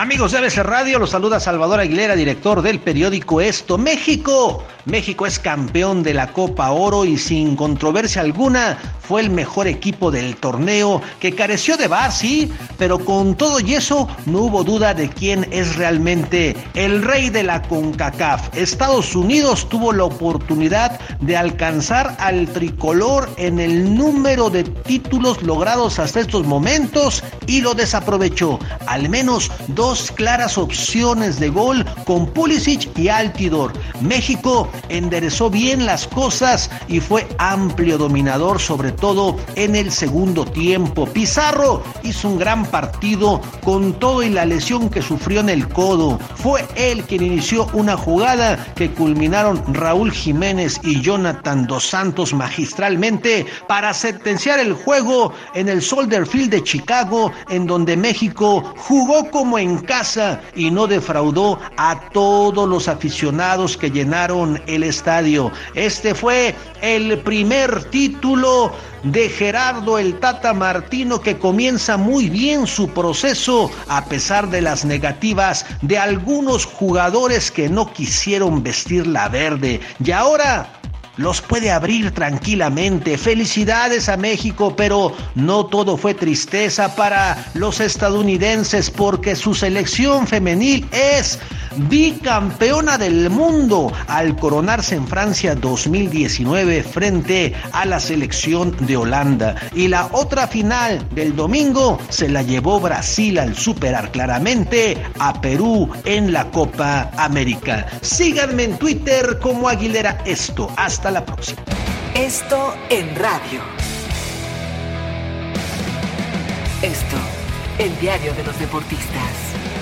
Amigos de ABC Radio, los saluda Salvador Aguilera, director del periódico Esto México. México es campeón de la Copa Oro y sin controversia alguna fue el mejor equipo del torneo que careció de bar, sí, pero con todo y eso no hubo duda de quién es realmente el rey de la CONCACAF. Estados Unidos tuvo la oportunidad de alcanzar al tricolor en el número de títulos logrados hasta estos momentos y lo desaprovechó. Al menos dos claras opciones de gol con Pulisic y Altidor. México enderezó bien las cosas y fue amplio dominador, sobre todo en el segundo tiempo. Pizarro hizo un gran partido con todo y la lesión que sufrió en el codo. Fue él quien inició una jugada que culminaron Raúl Jiménez y Jonathan Dos Santos magistralmente para sentenciar el juego en el Soldier Field de Chicago, en donde México jugó como en casa y no defraudó a todos los aficionados que llenaron el estadio. Este fue el primer título de Gerardo el Tata Martino que comienza muy bien su proceso a pesar de las negativas de algunos jugadores que no quisieron vestir la verde. Y ahora los puede abrir tranquilamente. Felicidades a México, pero no todo fue tristeza para los estadounidenses porque su selección femenil es bicampeona del mundo al coronarse en Francia 2019 frente a la selección de Holanda. Y la otra final del domingo se la llevó Brasil al superar claramente a Perú en la Copa América. Síganme en Twitter como Aguilera Esto. Hasta la próxima. Esto en radio. Esto, el diario de los deportistas.